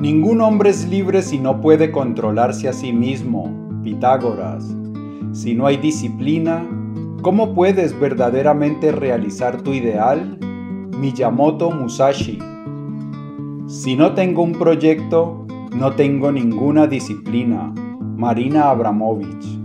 Ningún hombre es libre si no puede controlarse a sí mismo. Pitágoras. Si no hay disciplina, ¿cómo puedes verdaderamente realizar tu ideal? Miyamoto Musashi. Si no tengo un proyecto, no tengo ninguna disciplina. Marina Abramovich.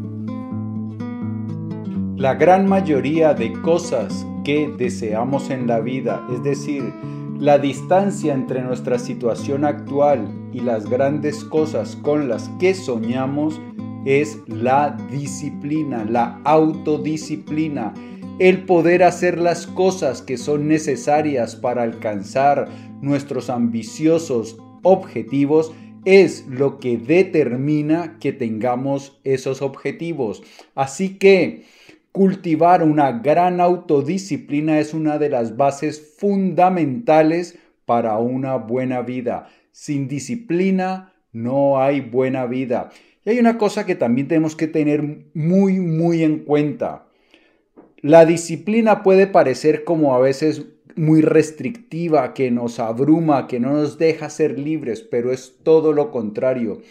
La gran mayoría de cosas que deseamos en la vida, es decir, la distancia entre nuestra situación actual y las grandes cosas con las que soñamos es la disciplina, la autodisciplina, el poder hacer las cosas que son necesarias para alcanzar nuestros ambiciosos objetivos es lo que determina que tengamos esos objetivos. Así que Cultivar una gran autodisciplina es una de las bases fundamentales para una buena vida. Sin disciplina no hay buena vida. Y hay una cosa que también tenemos que tener muy, muy en cuenta. La disciplina puede parecer como a veces muy restrictiva, que nos abruma, que no nos deja ser libres, pero es todo lo contrario.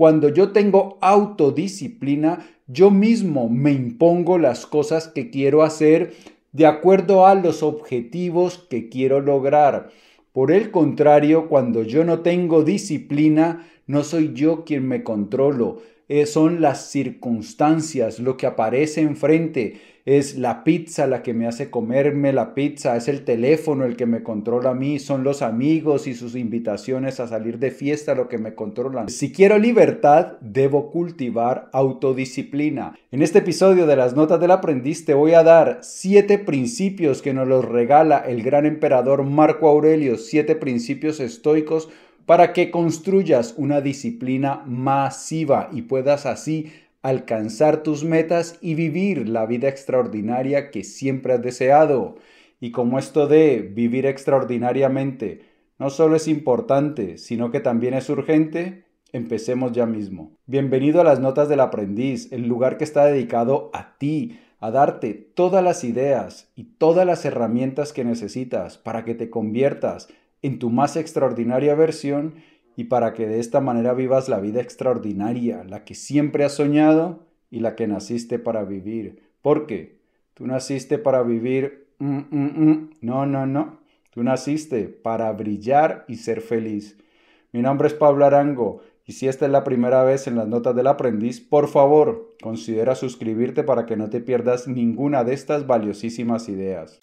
Cuando yo tengo autodisciplina, yo mismo me impongo las cosas que quiero hacer de acuerdo a los objetivos que quiero lograr. Por el contrario, cuando yo no tengo disciplina, no soy yo quien me controlo, eh, son las circunstancias, lo que aparece enfrente es la pizza la que me hace comerme la pizza, es el teléfono el que me controla a mí, son los amigos y sus invitaciones a salir de fiesta lo que me controlan. Si quiero libertad, debo cultivar autodisciplina. En este episodio de las Notas del Aprendiz te voy a dar siete principios que nos los regala el gran emperador Marco Aurelio, siete principios estoicos para que construyas una disciplina masiva y puedas así alcanzar tus metas y vivir la vida extraordinaria que siempre has deseado. Y como esto de vivir extraordinariamente no solo es importante, sino que también es urgente, empecemos ya mismo. Bienvenido a las Notas del Aprendiz, el lugar que está dedicado a ti, a darte todas las ideas y todas las herramientas que necesitas para que te conviertas en tu más extraordinaria versión y para que de esta manera vivas la vida extraordinaria, la que siempre has soñado y la que naciste para vivir. ¿Por qué? Tú naciste para vivir... Mm, mm, mm. No, no, no. Tú naciste para brillar y ser feliz. Mi nombre es Pablo Arango y si esta es la primera vez en las notas del aprendiz, por favor, considera suscribirte para que no te pierdas ninguna de estas valiosísimas ideas.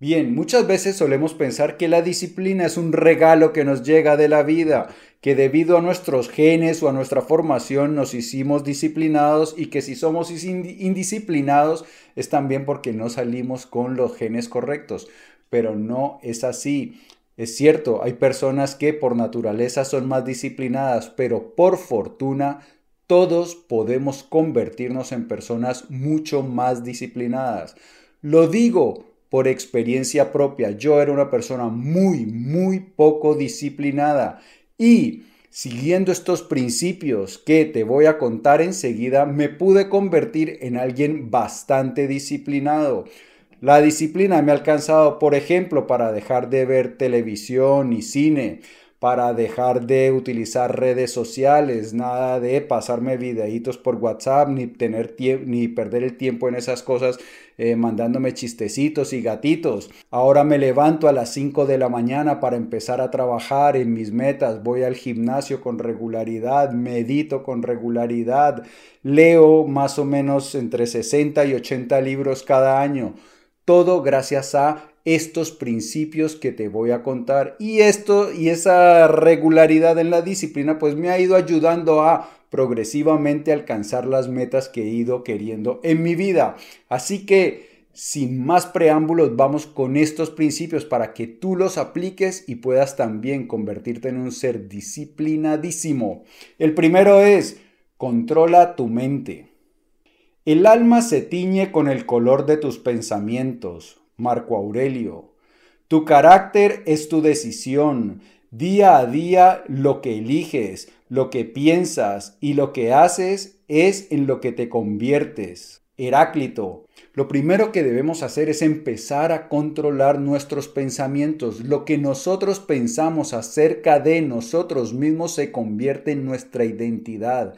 Bien, muchas veces solemos pensar que la disciplina es un regalo que nos llega de la vida, que debido a nuestros genes o a nuestra formación nos hicimos disciplinados y que si somos indisciplinados es también porque no salimos con los genes correctos. Pero no es así. Es cierto, hay personas que por naturaleza son más disciplinadas, pero por fortuna todos podemos convertirnos en personas mucho más disciplinadas. Lo digo por experiencia propia. Yo era una persona muy, muy poco disciplinada y siguiendo estos principios que te voy a contar enseguida, me pude convertir en alguien bastante disciplinado. La disciplina me ha alcanzado, por ejemplo, para dejar de ver televisión y cine, para dejar de utilizar redes sociales, nada de pasarme videitos por WhatsApp, ni, tener ni perder el tiempo en esas cosas eh, mandándome chistecitos y gatitos. Ahora me levanto a las 5 de la mañana para empezar a trabajar en mis metas, voy al gimnasio con regularidad, medito con regularidad, leo más o menos entre 60 y 80 libros cada año. Todo gracias a estos principios que te voy a contar y esto y esa regularidad en la disciplina pues me ha ido ayudando a progresivamente alcanzar las metas que he ido queriendo en mi vida. Así que sin más preámbulos vamos con estos principios para que tú los apliques y puedas también convertirte en un ser disciplinadísimo. El primero es controla tu mente. El alma se tiñe con el color de tus pensamientos. Marco Aurelio. Tu carácter es tu decisión. Día a día lo que eliges, lo que piensas y lo que haces es en lo que te conviertes. Heráclito, lo primero que debemos hacer es empezar a controlar nuestros pensamientos. Lo que nosotros pensamos acerca de nosotros mismos se convierte en nuestra identidad.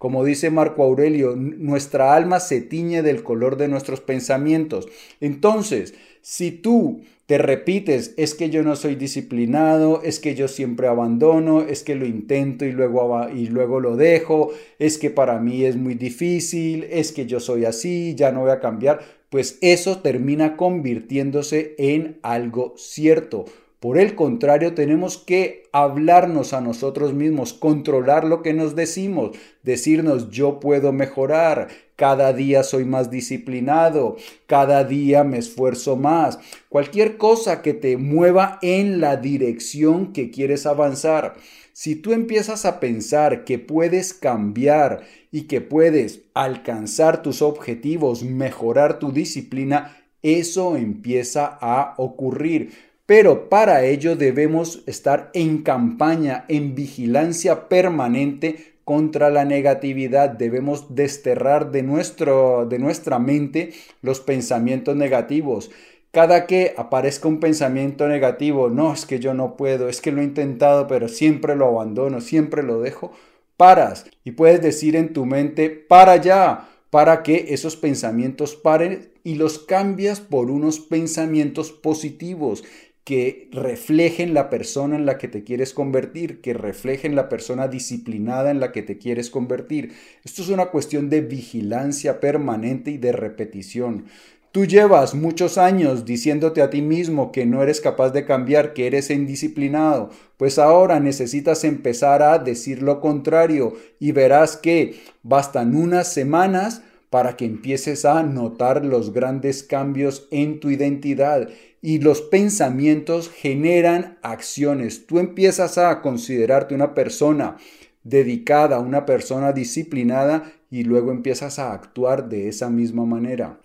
Como dice Marco Aurelio, nuestra alma se tiñe del color de nuestros pensamientos. Entonces, si tú te repites, es que yo no soy disciplinado, es que yo siempre abandono, es que lo intento y luego, y luego lo dejo, es que para mí es muy difícil, es que yo soy así, ya no voy a cambiar, pues eso termina convirtiéndose en algo cierto. Por el contrario, tenemos que hablarnos a nosotros mismos, controlar lo que nos decimos, decirnos yo puedo mejorar, cada día soy más disciplinado, cada día me esfuerzo más, cualquier cosa que te mueva en la dirección que quieres avanzar. Si tú empiezas a pensar que puedes cambiar y que puedes alcanzar tus objetivos, mejorar tu disciplina, eso empieza a ocurrir. Pero para ello debemos estar en campaña, en vigilancia permanente contra la negatividad. Debemos desterrar de, nuestro, de nuestra mente los pensamientos negativos. Cada que aparezca un pensamiento negativo, no, es que yo no puedo, es que lo he intentado, pero siempre lo abandono, siempre lo dejo, paras y puedes decir en tu mente, para ya, para que esos pensamientos paren y los cambias por unos pensamientos positivos que reflejen la persona en la que te quieres convertir, que reflejen la persona disciplinada en la que te quieres convertir. Esto es una cuestión de vigilancia permanente y de repetición. Tú llevas muchos años diciéndote a ti mismo que no eres capaz de cambiar, que eres indisciplinado, pues ahora necesitas empezar a decir lo contrario y verás que bastan unas semanas para que empieces a notar los grandes cambios en tu identidad y los pensamientos generan acciones. Tú empiezas a considerarte una persona dedicada, una persona disciplinada y luego empiezas a actuar de esa misma manera.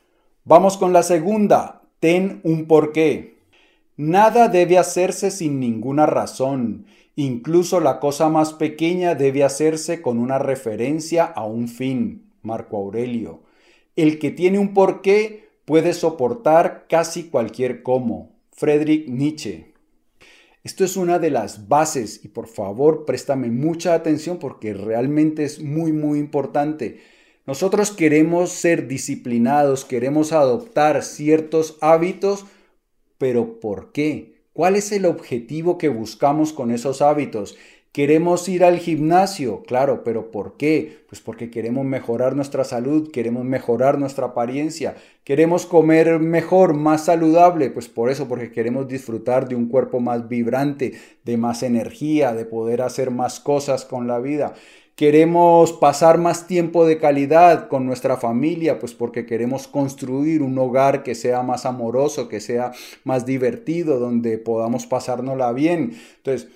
Vamos con la segunda. Ten un porqué. Nada debe hacerse sin ninguna razón. Incluso la cosa más pequeña debe hacerse con una referencia a un fin. Marco Aurelio. El que tiene un porqué puede soportar casi cualquier cómo. Friedrich Nietzsche. Esto es una de las bases y por favor préstame mucha atención porque realmente es muy muy importante. Nosotros queremos ser disciplinados, queremos adoptar ciertos hábitos, pero ¿por qué? ¿Cuál es el objetivo que buscamos con esos hábitos? Queremos ir al gimnasio, claro, pero ¿por qué? Pues porque queremos mejorar nuestra salud, queremos mejorar nuestra apariencia, queremos comer mejor, más saludable, pues por eso, porque queremos disfrutar de un cuerpo más vibrante, de más energía, de poder hacer más cosas con la vida. Queremos pasar más tiempo de calidad con nuestra familia, pues porque queremos construir un hogar que sea más amoroso, que sea más divertido, donde podamos pasárnosla bien. Entonces,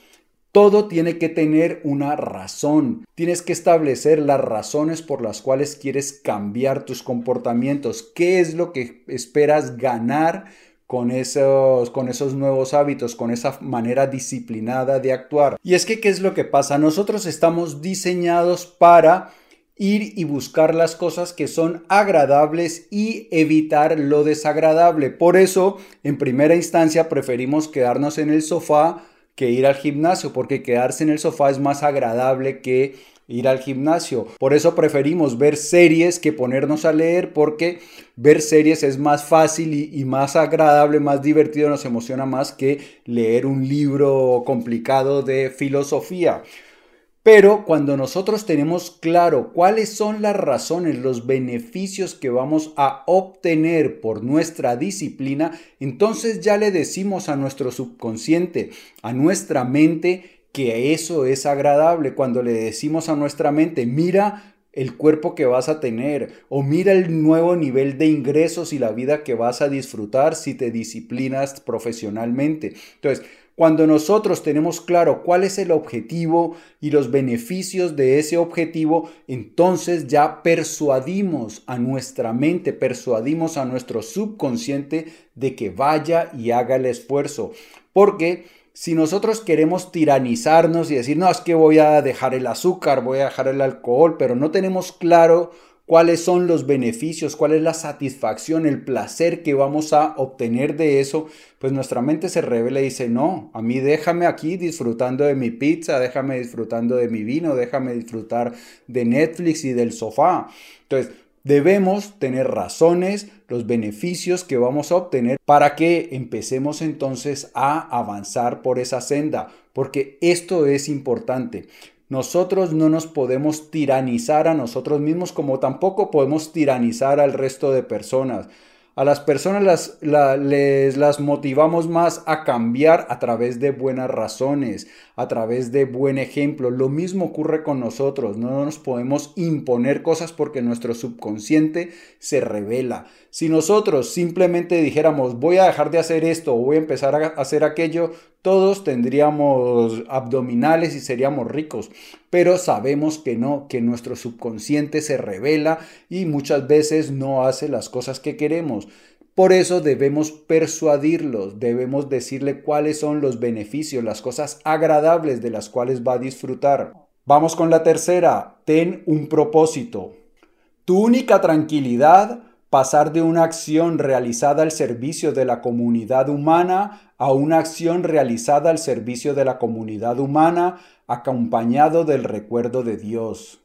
todo tiene que tener una razón. Tienes que establecer las razones por las cuales quieres cambiar tus comportamientos. ¿Qué es lo que esperas ganar con esos, con esos nuevos hábitos, con esa manera disciplinada de actuar? Y es que, ¿qué es lo que pasa? Nosotros estamos diseñados para ir y buscar las cosas que son agradables y evitar lo desagradable. Por eso, en primera instancia, preferimos quedarnos en el sofá que ir al gimnasio, porque quedarse en el sofá es más agradable que ir al gimnasio. Por eso preferimos ver series que ponernos a leer, porque ver series es más fácil y, más agradable, más divertido, nos emociona más que leer un libro complicado de filosofía. Pero cuando nosotros tenemos claro cuáles son las razones, los beneficios que vamos a obtener por nuestra disciplina, entonces ya le decimos a nuestro subconsciente, a nuestra mente, que eso es agradable. Cuando le decimos a nuestra mente, mira el cuerpo que vas a tener o mira el nuevo nivel de ingresos y la vida que vas a disfrutar si te disciplinas profesionalmente. Entonces, Cuando nosotros tenemos claro cuál es el objetivo y los beneficios de ese objetivo, entonces ya persuadimos a nuestra mente, persuadimos a nuestro subconsciente de que vaya y haga el esfuerzo. Porque si nosotros queremos tiranizarnos y decir, no, es que voy a dejar el azúcar, voy a dejar el alcohol, pero no tenemos claro cuáles son los beneficios, cuál es la satisfacción, el placer que vamos a obtener de eso, pues nuestra mente se revela y dice, no, a mí déjame aquí disfrutando de mi pizza, déjame disfrutando de mi vino, déjame disfrutar de Netflix y del sofá. Entonces, debemos tener razones, los beneficios que vamos a obtener para que empecemos entonces a avanzar por esa senda, porque esto es importante. Nosotros no nos podemos tiranizar a nosotros mismos como tampoco podemos tiranizar al resto de personas. A las personas las, les las motivamos más a cambiar a través de buenas razones, a través de buen ejemplo. Lo mismo ocurre con nosotros. No nos podemos imponer cosas porque nuestro subconsciente se revela. Si nosotros simplemente dijéramos voy a dejar de hacer esto o voy a empezar a hacer aquello, todos tendríamos abdominales y seríamos ricos. Pero sabemos que no, que nuestro subconsciente se revela y muchas veces no hace las cosas que queremos. Por eso debemos persuadirlos, debemos decirle cuáles son los beneficios, las cosas agradables de las cuales va a disfrutar. Vamos con la tercera, ten un propósito. Tu única tranquilidad pasar de una acción realizada al servicio de la comunidad humana a una acción realizada al servicio de la comunidad humana acompañado del recuerdo de Dios.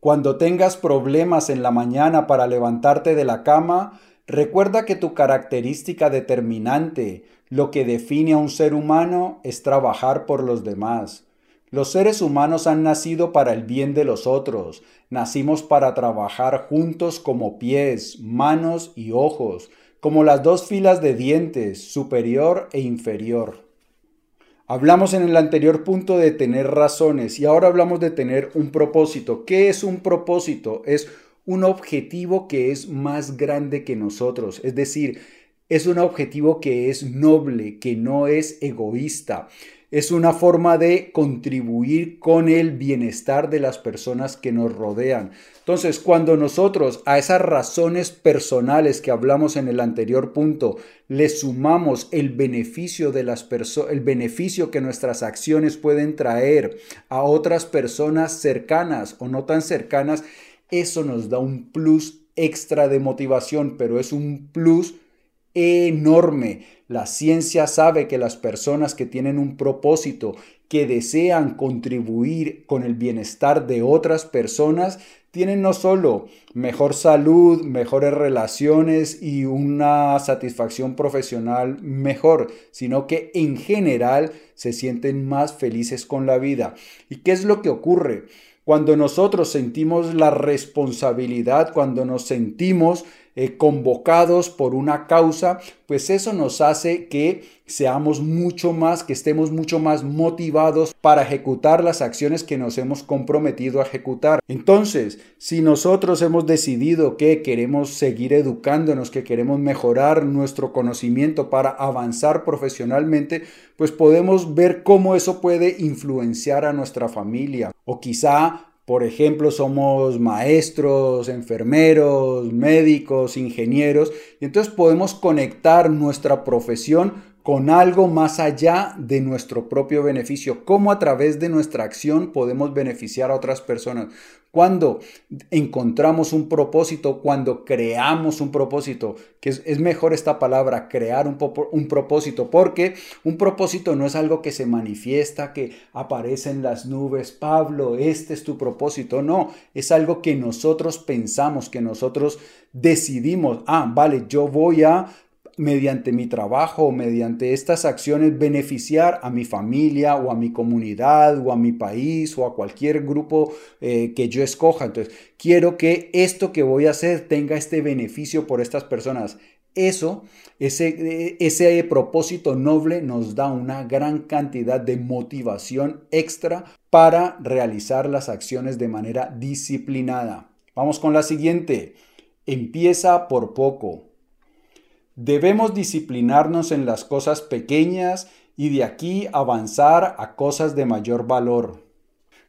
Cuando tengas problemas en la mañana para levantarte de la cama, recuerda que tu característica determinante, lo que define a un ser humano, es trabajar por los demás. Los seres humanos han nacido para el bien de los otros, nacimos para trabajar juntos como pies, manos y ojos, como las dos filas de dientes, superior e inferior. Hablamos en el anterior punto de tener razones y ahora hablamos de tener un propósito. ¿Qué es un propósito? Es un objetivo que es más grande que nosotros, es decir, es un objetivo que es noble, que no es egoísta es una forma de contribuir con el bienestar de las personas que nos rodean. Entonces, cuando nosotros a esas razones personales que hablamos en el anterior punto le sumamos el beneficio de las el beneficio que nuestras acciones pueden traer a otras personas cercanas o no tan cercanas, eso nos da un plus extra de motivación, pero es un plus enorme. La ciencia sabe que las personas que tienen un propósito, que desean contribuir con el bienestar de otras personas, tienen no solo mejor salud, mejores relaciones y una satisfacción profesional mejor, sino que en general se sienten más felices con la vida. ¿Y qué es lo que ocurre? Cuando nosotros sentimos la responsabilidad, cuando nos sentimos eh, convocados por una causa, pues eso nos hace que seamos mucho más, que estemos mucho más motivados para ejecutar las acciones que nos hemos comprometido a ejecutar. Entonces, si nosotros hemos decidido que queremos seguir educándonos, que queremos mejorar nuestro conocimiento para avanzar profesionalmente, pues podemos ver cómo eso puede influenciar a nuestra familia o quizá por ejemplo, somos maestros, enfermeros, médicos, ingenieros, y entonces podemos conectar nuestra profesión con algo más allá de nuestro propio beneficio, cómo a través de nuestra acción podemos beneficiar a otras personas. Cuando encontramos un propósito, cuando creamos un propósito, que es, mejor esta palabra, crear un, un propósito, porque un propósito no es algo que se manifiesta, que aparece en las nubes, Pablo, este es tu propósito, no, es algo que nosotros pensamos, que nosotros decidimos, ah, vale, yo voy a mediante mi trabajo mediante estas acciones beneficiar a mi familia o a mi comunidad o a mi país o a cualquier grupo eh, que yo escoja. Entonces, quiero que esto que voy a hacer tenga este beneficio por estas personas. Eso, ese propósito noble nos da una gran cantidad de motivación extra para realizar las acciones de manera disciplinada. Vamos con la siguiente. Empieza por poco. Debemos disciplinarnos en las cosas pequeñas y de aquí avanzar a cosas de mayor valor.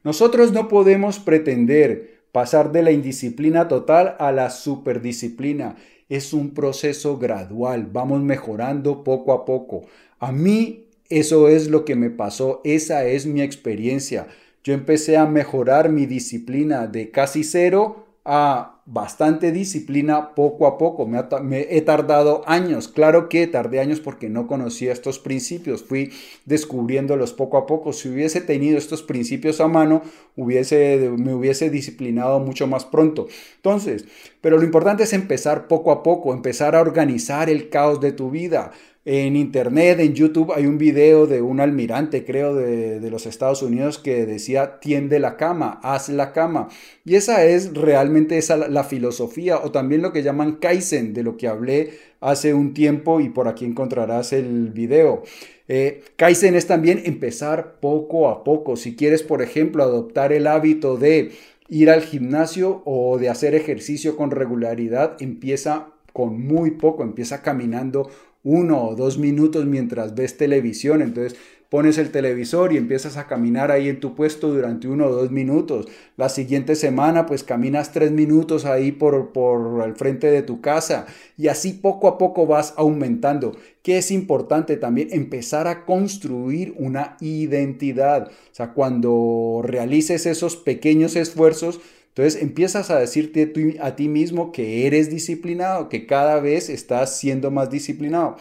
Nosotros no podemos pretender pasar de la indisciplina total a la superdisciplina. Es un proceso gradual, vamos mejorando poco a poco. A mí eso es lo que me pasó, esa es mi experiencia. Yo empecé a mejorar mi disciplina de casi cero a bastante disciplina poco a poco. Me, he tardado años, claro que tardé años porque no conocía estos principios, fui descubriéndolos poco a poco. Si hubiese tenido estos principios a mano, hubiese, me hubiese disciplinado mucho más pronto. Entonces, pero lo importante es empezar poco a poco, empezar a organizar el caos de tu vida. En internet, en YouTube, hay un video de un almirante, creo, de, los Estados Unidos que decía, tiende la cama, haz la cama. Y esa es realmente esa, la filosofía, o también lo que llaman Kaizen, de lo que hablé hace un tiempo y por aquí encontrarás el video. Eh, Kaizen es también empezar poco a poco. Si quieres, por ejemplo, adoptar el hábito de ir al gimnasio o de hacer ejercicio con regularidad, empieza con muy poco, empieza caminando uno o dos minutos mientras ves televisión. Entonces pones el televisor y empiezas a caminar ahí en tu puesto durante uno o dos minutos. La siguiente semana pues caminas tres minutos ahí por, por el frente de tu casa y así poco a poco vas aumentando. Que es importante también empezar a construir una identidad. O sea, cuando realices esos pequeños esfuerzos, entonces empiezas a decirte a ti mismo que eres disciplinado, que cada vez estás siendo más disciplinado.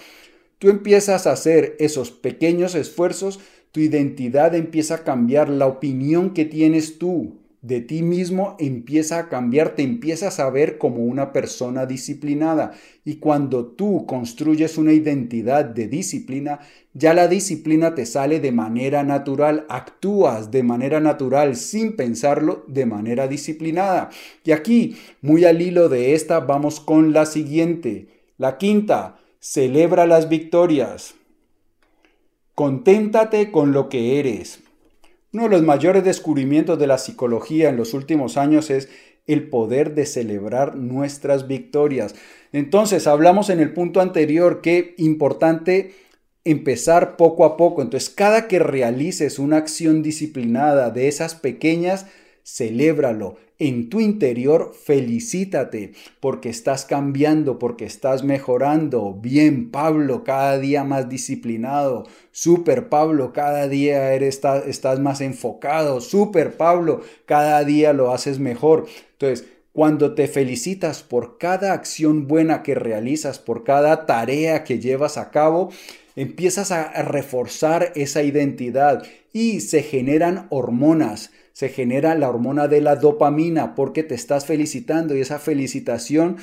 Tú empiezas a hacer esos pequeños esfuerzos, tu identidad empieza a cambiar, la opinión que tienes tú de ti mismo empieza a cambiar, te empiezas a ver como una persona disciplinada. Y cuando tú construyes una identidad de disciplina, ya la disciplina te sale de manera natural, actúas de manera natural sin pensarlo de manera disciplinada. Y aquí, muy al hilo de esta, vamos con la siguiente. La quinta, celebra las victorias. Conténtate con lo que eres. Uno de los mayores descubrimientos de la psicología en los últimos años es el poder de celebrar nuestras victorias. Entonces, hablamos en el punto anterior que importante empezar poco a poco. Entonces, cada que realices una acción disciplinada de esas pequeñas, celébralo. En tu interior, felicítate porque estás cambiando, porque estás mejorando. Bien, Pablo, cada día más disciplinado. Super Pablo, cada día eres, estás más enfocado. Super Pablo, cada día lo haces mejor. Entonces, cuando te felicitas por cada acción buena que realizas, por cada tarea que llevas a cabo, empiezas a reforzar esa identidad y se generan hormonas se genera la hormona de la dopamina porque te estás felicitando y esa felicitación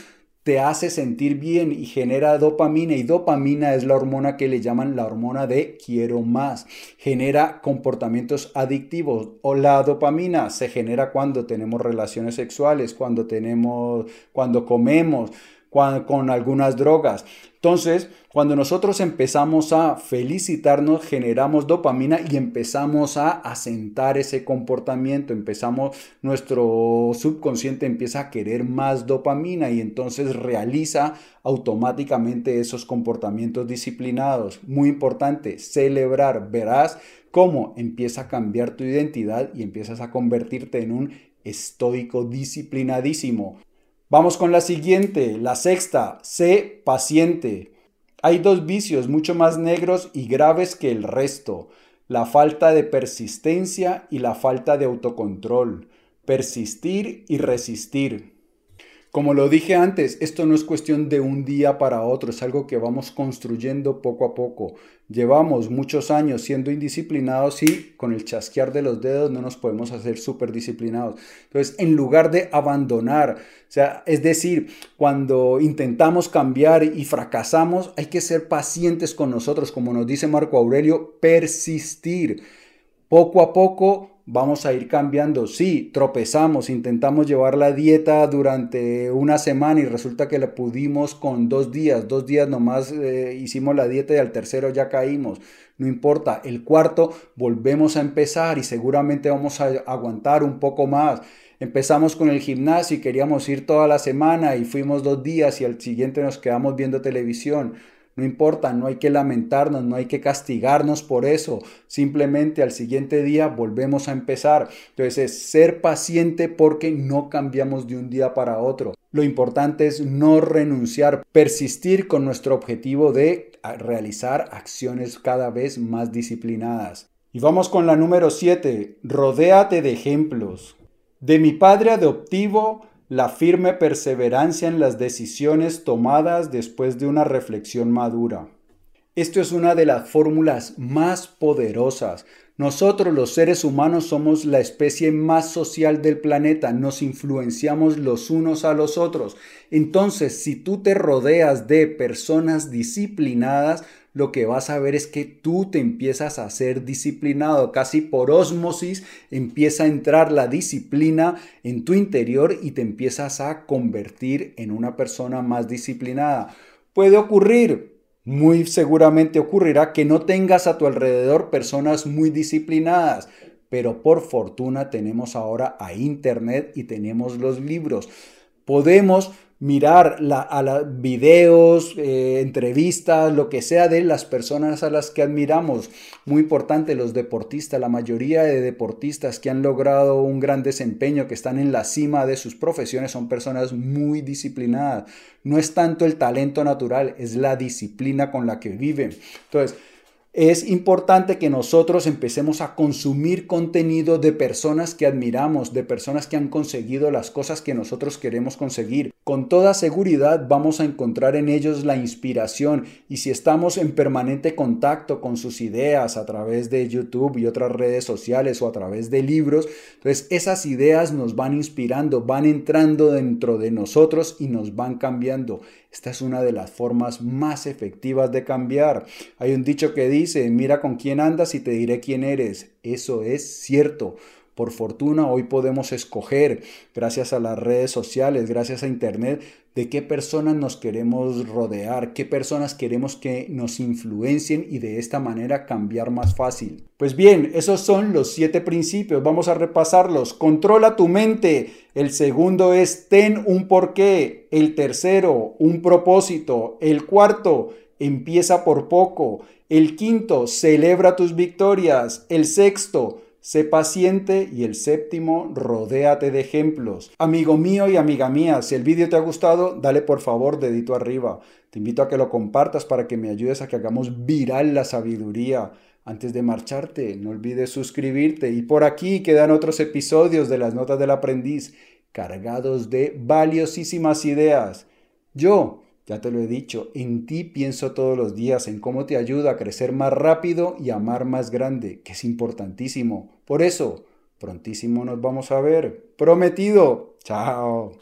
te hace sentir bien y genera dopamina y dopamina es la hormona que le llaman la hormona de quiero más. Genera comportamientos adictivos o la dopamina se genera cuando tenemos relaciones sexuales, cuando tenemos cuando comemos, con algunas drogas. Entonces, cuando nosotros empezamos a felicitarnos, generamos dopamina y empezamos a asentar ese comportamiento, empezamos, nuestro subconsciente empieza a querer más dopamina y entonces realiza automáticamente esos comportamientos disciplinados. Muy importante, celebrar, verás cómo empieza a cambiar tu identidad y empiezas a convertirte en un estoico disciplinadísimo. Vamos con la siguiente, la sexta, sé paciente. Hay dos vicios mucho más negros y graves que el resto, la falta de persistencia y la falta de autocontrol. Persistir y resistir. Como lo dije antes, esto no es cuestión de un día para otro, es algo que vamos construyendo poco a poco. Llevamos muchos años siendo indisciplinados y con el chasquear de los dedos no nos podemos hacer súper disciplinados. Entonces, en lugar de abandonar, o sea, es decir, cuando intentamos cambiar y fracasamos, hay que ser pacientes con nosotros, como nos dice Marco Aurelio, persistir. Poco a poco vamos a ir cambiando. Sí, tropezamos, intentamos llevar la dieta durante una semana y resulta que la pudimos con dos días. Dos días nomás eh, hicimos la dieta y al tercero ya caímos. No importa, el cuarto volvemos a empezar y seguramente vamos a aguantar un poco más. Empezamos con el gimnasio y queríamos ir toda la semana y fuimos dos días y al siguiente nos quedamos viendo televisión. No importa, no hay que lamentarnos, no hay que castigarnos por eso. Simplemente al siguiente día volvemos a empezar. Entonces es ser paciente porque no cambiamos de un día para otro. Lo importante es no renunciar, persistir con nuestro objetivo de realizar acciones cada vez más disciplinadas. Y vamos con la número 7. Rodéate de ejemplos. De mi padre adoptivo, la firme perseverancia en las decisiones tomadas después de una reflexión madura. Esto es una de las fórmulas más poderosas. Nosotros los seres humanos somos la especie más social del planeta, nos influenciamos los unos a los otros. Entonces, si tú te rodeas de personas disciplinadas, lo que vas a ver es que tú te empiezas a ser disciplinado, casi por osmosis empieza a entrar la disciplina en tu interior y te empiezas a convertir en una persona más disciplinada. Puede ocurrir, muy seguramente ocurrirá que no tengas a tu alrededor personas muy disciplinadas, pero por fortuna tenemos ahora a Internet y tenemos los libros. Podemos mirar a videos, eh, entrevistas, lo que sea de las personas a las que admiramos. Muy importante, los deportistas, la mayoría de deportistas que han logrado un gran desempeño, que están en la cima de sus profesiones, son personas muy disciplinadas. No es tanto el talento natural, es la disciplina con la que viven. Entonces, es importante que nosotros empecemos a consumir contenido de personas que admiramos, de personas que han conseguido las cosas que nosotros queremos conseguir. Con toda seguridad vamos a encontrar en ellos la inspiración y si estamos en permanente contacto con sus ideas a través de YouTube y otras redes sociales o a través de libros, entonces esas ideas nos van inspirando, van entrando dentro de nosotros y nos van cambiando. Esta es una de las formas más efectivas de cambiar. Hay un dicho que dice, mira con quién andas y te diré quién eres. Eso es cierto. Por fortuna hoy podemos escoger, gracias a las redes sociales, gracias a Internet, de qué personas nos queremos rodear, qué personas queremos que nos influencien y de esta manera cambiar más fácil. Pues bien, esos son los siete principios, vamos a repasarlos. Controla tu mente. El segundo es ten un porqué. El tercero, un propósito. El cuarto, empieza por poco. El quinto, celebra tus victorias. El sexto, Sé paciente y el séptimo, rodéate de ejemplos. Amigo mío y amiga mía, si el vídeo te ha gustado, dale por favor dedito arriba. Te invito a que lo compartas para que me ayudes a que hagamos viral la sabiduría. Antes de marcharte, no olvides suscribirte. Y por aquí quedan otros episodios de las notas del aprendiz, cargados de valiosísimas ideas. Yo ya te lo he dicho, en ti pienso todos los días, en cómo te ayuda a crecer más rápido y amar más grande, que es importantísimo. Por eso, prontísimo nos vamos a ver. Prometido. Chao.